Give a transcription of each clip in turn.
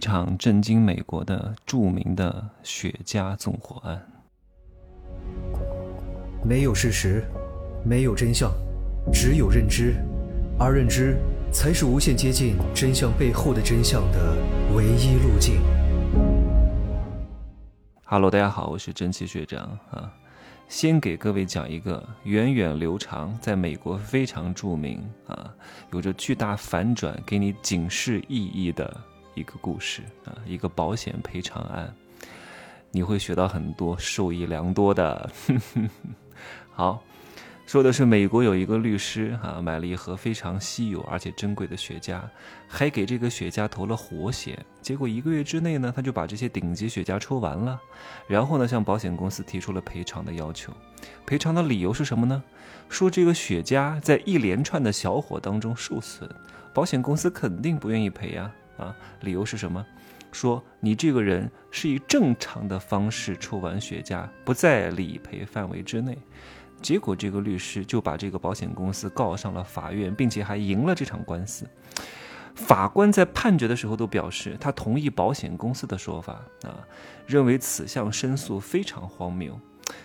一场震惊美国的著名的雪茄纵火案。没有事实，没有真相，只有认知，而认知才是无限接近真相背后的真相的唯一路径。Hello，大家好，我是真奇学长啊。先给各位讲一个源远流长，在美国非常著名啊，有着巨大反转、给你警示意义的一个故事啊，一个保险赔偿案，你会学到很多，受益良多的。好，说的是美国有一个律师啊，买了一盒非常稀有而且珍贵的雪茄，还给这个雪茄投了活险。结果一个月之内呢，他就把这些顶级雪茄抽完了，然后呢，向保险公司提出了赔偿的要求。赔偿的理由是什么呢？说这个雪茄在一连串的小火当中受损，保险公司肯定不愿意赔呀。啊，理由是什么？说你这个人是以正常的方式抽完雪茄，不在理赔范围之内。结果，这个律师就把这个保险公司告上了法院，并且还赢了这场官司。法官在判决的时候都表示，他同意保险公司的说法啊，认为此项申诉非常荒谬。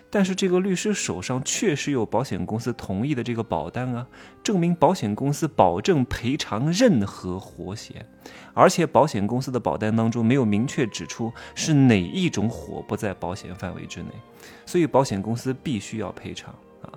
但是这个律师手上确实有保险公司同意的这个保单啊，证明保险公司保证赔偿任何火险，而且保险公司的保单当中没有明确指出是哪一种火不在保险范围之内，所以保险公司必须要赔偿啊。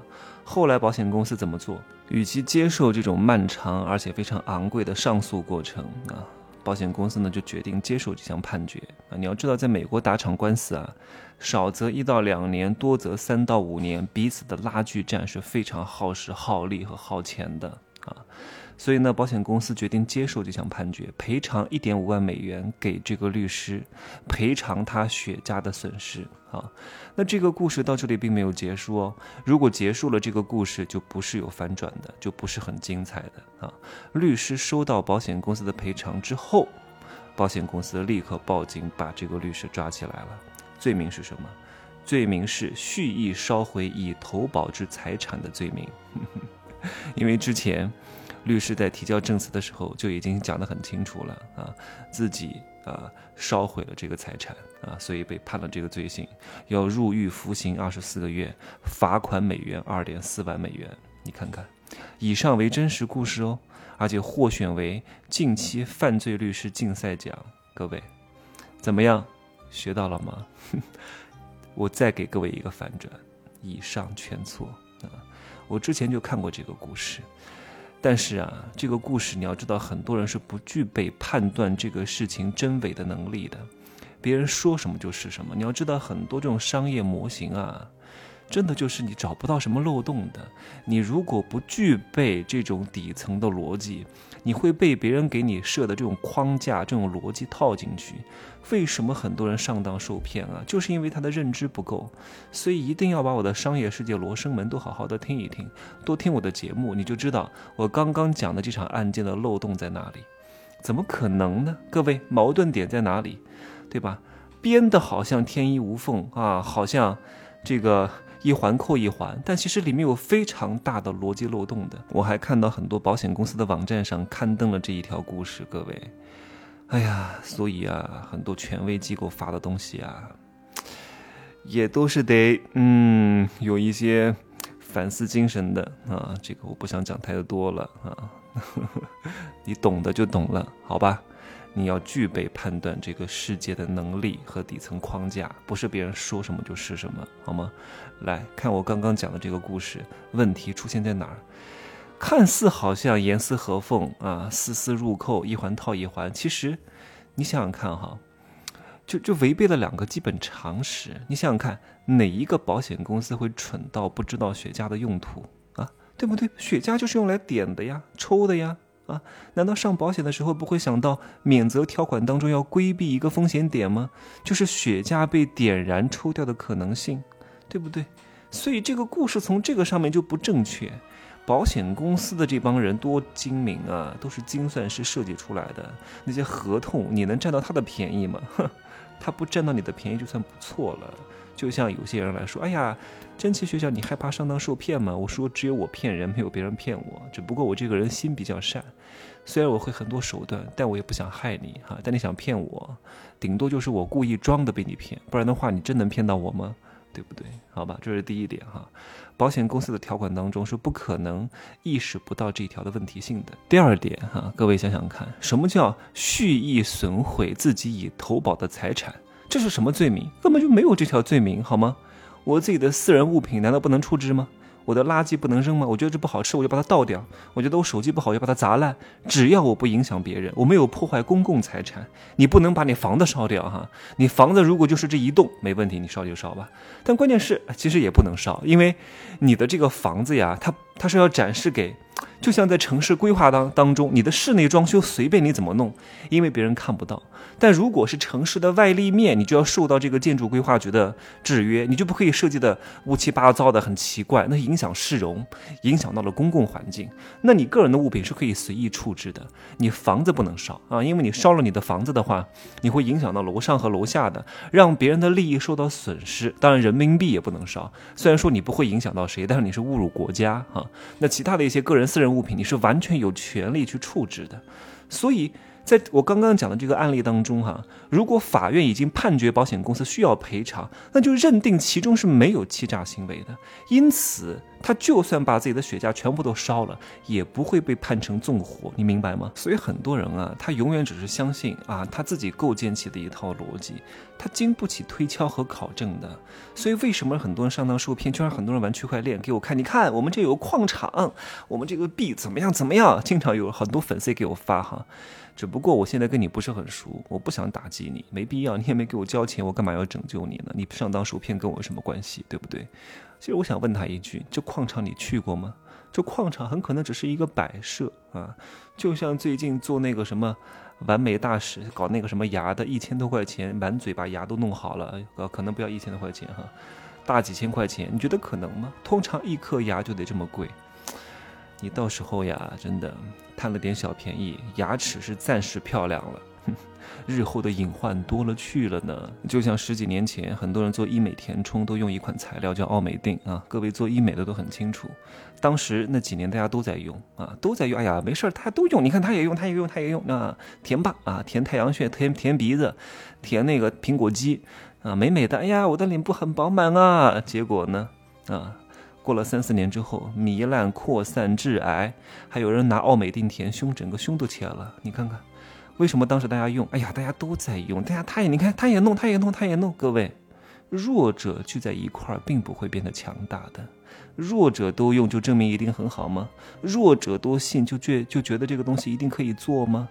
后来保险公司怎么做？与其接受这种漫长而且非常昂贵的上诉过程啊。保险公司呢就决定接受这项判决啊！你要知道，在美国打场官司啊，少则一到两年，多则三到五年，彼此的拉锯战是非常耗时、耗力和耗钱的啊。所以呢，保险公司决定接受这项判决，赔偿一点五万美元给这个律师，赔偿他雪茄的损失啊。那这个故事到这里并没有结束哦。如果结束了，这个故事就不是有反转的，就不是很精彩的啊。律师收到保险公司的赔偿之后，保险公司立刻报警，把这个律师抓起来了。罪名是什么？罪名是蓄意烧毁已投保之财产的罪名。因为之前。律师在提交证词的时候就已经讲得很清楚了啊，自己啊烧毁了这个财产啊，所以被判了这个罪行，要入狱服刑二十四个月，罚款美元二点四万美元。你看看，以上为真实故事哦，而且获选为近期犯罪律师竞赛奖。各位怎么样？学到了吗？我再给各位一个反转，以上全错啊！我之前就看过这个故事。但是啊，这个故事你要知道，很多人是不具备判断这个事情真伪的能力的，别人说什么就是什么。你要知道，很多这种商业模型啊。真的就是你找不到什么漏洞的。你如果不具备这种底层的逻辑，你会被别人给你设的这种框架、这种逻辑套进去。为什么很多人上当受骗啊？就是因为他的认知不够。所以一定要把我的商业世界罗生门都好好的听一听，多听我的节目，你就知道我刚刚讲的这场案件的漏洞在哪里。怎么可能呢？各位，矛盾点在哪里？对吧？编的好像天衣无缝啊，好像这个。一环扣一环，但其实里面有非常大的逻辑漏洞的。我还看到很多保险公司的网站上刊登了这一条故事，各位，哎呀，所以啊，很多权威机构发的东西啊，也都是得嗯有一些反思精神的啊。这个我不想讲太多了啊，你懂的就懂了，好吧？你要具备判断这个世界的能力和底层框架，不是别人说什么就是什么，好吗？来看我刚刚讲的这个故事，问题出现在哪儿？看似好像严丝合缝啊，丝丝入扣，一环套一环。其实，你想想看哈，就就违背了两个基本常识。你想想看，哪一个保险公司会蠢到不知道雪茄的用途啊？对不对？雪茄就是用来点的呀，抽的呀。啊，难道上保险的时候不会想到免责条款当中要规避一个风险点吗？就是雪茄被点燃抽掉的可能性，对不对？所以这个故事从这个上面就不正确。保险公司的这帮人多精明啊，都是精算师设计出来的。那些合同你能占到他的便宜吗？哼，他不占到你的便宜就算不错了。就像有些人来说，哎呀，真奇学校，你害怕上当受骗吗？我说只有我骗人，没有别人骗我。只不过我这个人心比较善，虽然我会很多手段，但我也不想害你哈。但你想骗我，顶多就是我故意装的被你骗，不然的话，你真能骗到我吗？对不对？好吧，这是第一点哈。保险公司的条款当中是不可能意识不到这一条的问题性的。第二点哈，各位想想看，什么叫蓄意损毁自己已投保的财产？这是什么罪名？根本就没有这条罪名，好吗？我自己的私人物品难道不能处置吗？我的垃圾不能扔吗？我觉得这不好吃，我就把它倒掉。我觉得我手机不好，就把它砸烂。只要我不影响别人，我没有破坏公共财产，你不能把你房子烧掉哈。你房子如果就是这一栋，没问题，你烧就烧吧。但关键是，其实也不能烧，因为你的这个房子呀，它它是要展示给。就像在城市规划当当中，你的室内装修随便你怎么弄，因为别人看不到。但如果是城市的外立面，你就要受到这个建筑规划局的制约，你就不可以设计的乌七八糟的很奇怪，那影响市容，影响到了公共环境。那你个人的物品是可以随意处置的，你房子不能烧啊，因为你烧了你的房子的话，你会影响到楼上和楼下的，让别人的利益受到损失。当然，人民币也不能烧，虽然说你不会影响到谁，但是你是侮辱国家啊。那其他的一些个人私人。物品你是完全有权利去处置的，所以在我刚刚讲的这个案例当中，哈，如果法院已经判决保险公司需要赔偿，那就认定其中是没有欺诈行为的，因此。他就算把自己的血价全部都烧了，也不会被判成纵火，你明白吗？所以很多人啊，他永远只是相信啊他自己构建起的一套逻辑，他经不起推敲和考证的。所以为什么很多人上当受骗，就让很多人玩区块链？给我看，你看我们这有矿场，我们这个币怎么样怎么样？经常有很多粉丝给我发哈。只不过我现在跟你不是很熟，我不想打击你，没必要，你也没给我交钱，我干嘛要拯救你呢？你上当受骗跟我有什么关系，对不对？其实我想问他一句：这矿场你去过吗？这矿场很可能只是一个摆设啊，就像最近做那个什么完美大使搞那个什么牙的，一千多块钱，满嘴把牙都弄好了，呃，可能不要一千多块钱哈，大几千块钱，你觉得可能吗？通常一颗牙就得这么贵。你到时候呀，真的贪了点小便宜，牙齿是暂时漂亮了，日后的隐患多了去了呢。就像十几年前，很多人做医美填充都用一款材料叫奥美定啊，各位做医美的都很清楚。当时那几年大家都在用啊，都在用。哎呀，没事儿，他都用。你看他也用，他也用，他也用啊，填吧啊，填太阳穴，填填鼻子，填那个苹果肌啊，美美的。哎呀，我的脸部很饱满啊。结果呢，啊。过了三四年之后，糜烂、扩散、致癌，还有人拿奥美定填胸，整个胸都切了。你看看，为什么当时大家用？哎呀，大家都在用，大家他也你看，他也弄，他也弄，他也弄。各位，弱者聚在一块儿，并不会变得强大的。弱者都用，就证明一定很好吗？弱者多信，就觉就觉得这个东西一定可以做吗？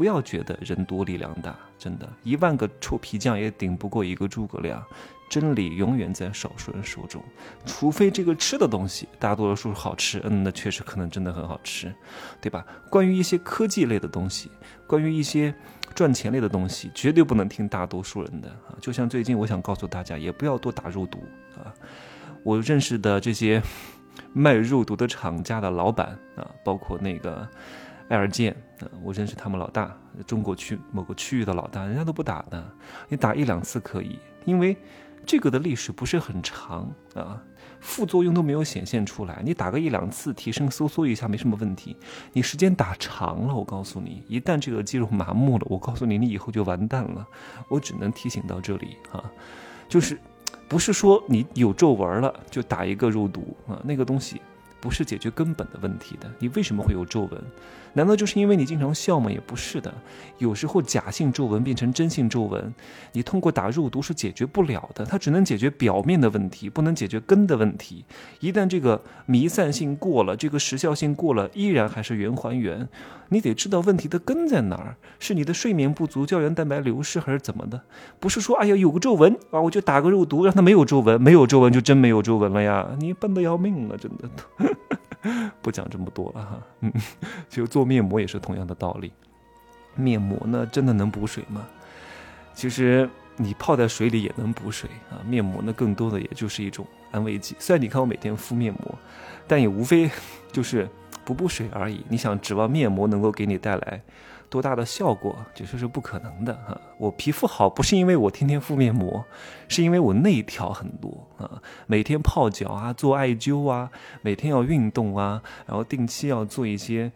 不要觉得人多力量大，真的，一万个臭皮匠也顶不过一个诸葛亮。真理永远在少数人手中，除非这个吃的东西大多数好吃，嗯，那确实可能真的很好吃，对吧？关于一些科技类的东西，关于一些赚钱类的东西，绝对不能听大多数人的啊！就像最近，我想告诉大家，也不要多打肉毒啊！我认识的这些卖肉毒的厂家的老板啊，包括那个爱尔健啊，我认识他们老大，中国区某个区域的老大，人家都不打的，你打一两次可以，因为。这个的历史不是很长啊，副作用都没有显现出来。你打个一两次，提升收缩一下没什么问题。你时间打长了，我告诉你，一旦这个肌肉麻木了，我告诉你，你以后就完蛋了。我只能提醒到这里啊，就是不是说你有皱纹了就打一个肉毒啊，那个东西。不是解决根本的问题的。你为什么会有皱纹？难道就是因为你经常笑吗？也不是的。有时候假性皱纹变成真性皱纹，你通过打肉毒是解决不了的。它只能解决表面的问题，不能解决根的问题。一旦这个弥散性过了，这个时效性过了，依然还是原还原。你得知道问题的根在哪儿，是你的睡眠不足、胶原蛋白流失，还是怎么的？不是说哎呀有个皱纹啊，我就打个肉毒让它没有皱纹，没有皱纹就真没有皱纹了呀？你笨的要命了，真的。不讲这么多了哈，嗯，其实做面膜也是同样的道理。面膜呢，真的能补水吗？其实你泡在水里也能补水啊。面膜呢，更多的也就是一种安慰剂。虽然你看我每天敷面膜，但也无非 就是补补水而已。你想指望面膜能够给你带来多大的效果，这说是不可能的哈。我皮肤好不是因为我天天敷面膜，是因为我内调很多啊，每天泡脚啊，做艾灸啊，每天要运动啊，然后定期要做一些。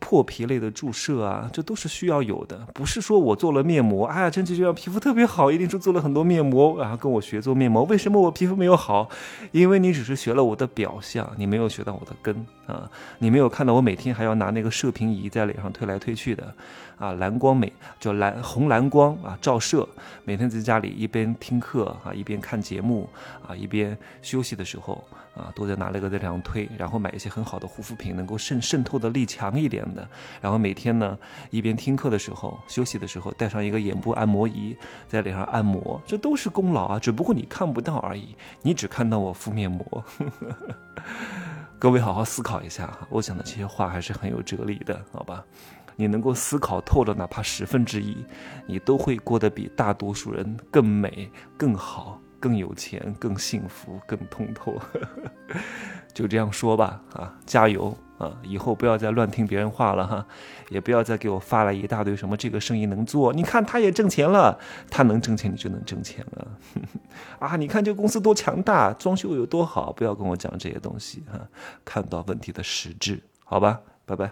破皮类的注射啊，这都是需要有的，不是说我做了面膜，哎呀，真就这皮肤特别好，一定是做了很多面膜，然后跟我学做面膜。为什么我皮肤没有好？因为你只是学了我的表象，你没有学到我的根啊，你没有看到我每天还要拿那个射频仪在脸上推来推去的。啊，蓝光美叫蓝红蓝光啊，照射。每天在家里一边听课啊，一边看节目啊，一边休息的时候啊，都在拿那个在脸上推，然后买一些很好的护肤品，能够渗渗透的力强一点然后每天呢，一边听课的时候，休息的时候，带上一个眼部按摩仪，在脸上按摩，这都是功劳啊，只不过你看不到而已，你只看到我敷面膜。各位好好思考一下哈，我讲的这些话还是很有哲理的，好吧？你能够思考透了，哪怕十分之一，你都会过得比大多数人更美、更好、更有钱、更幸福、更通透。就这样说吧，啊，加油啊！以后不要再乱听别人话了哈，也不要再给我发来一大堆什么这个生意能做，你看他也挣钱了，他能挣钱你就能挣钱了。啊，你看这个公司多强大，装修有多好，不要跟我讲这些东西哈，看到问题的实质，好吧，拜拜。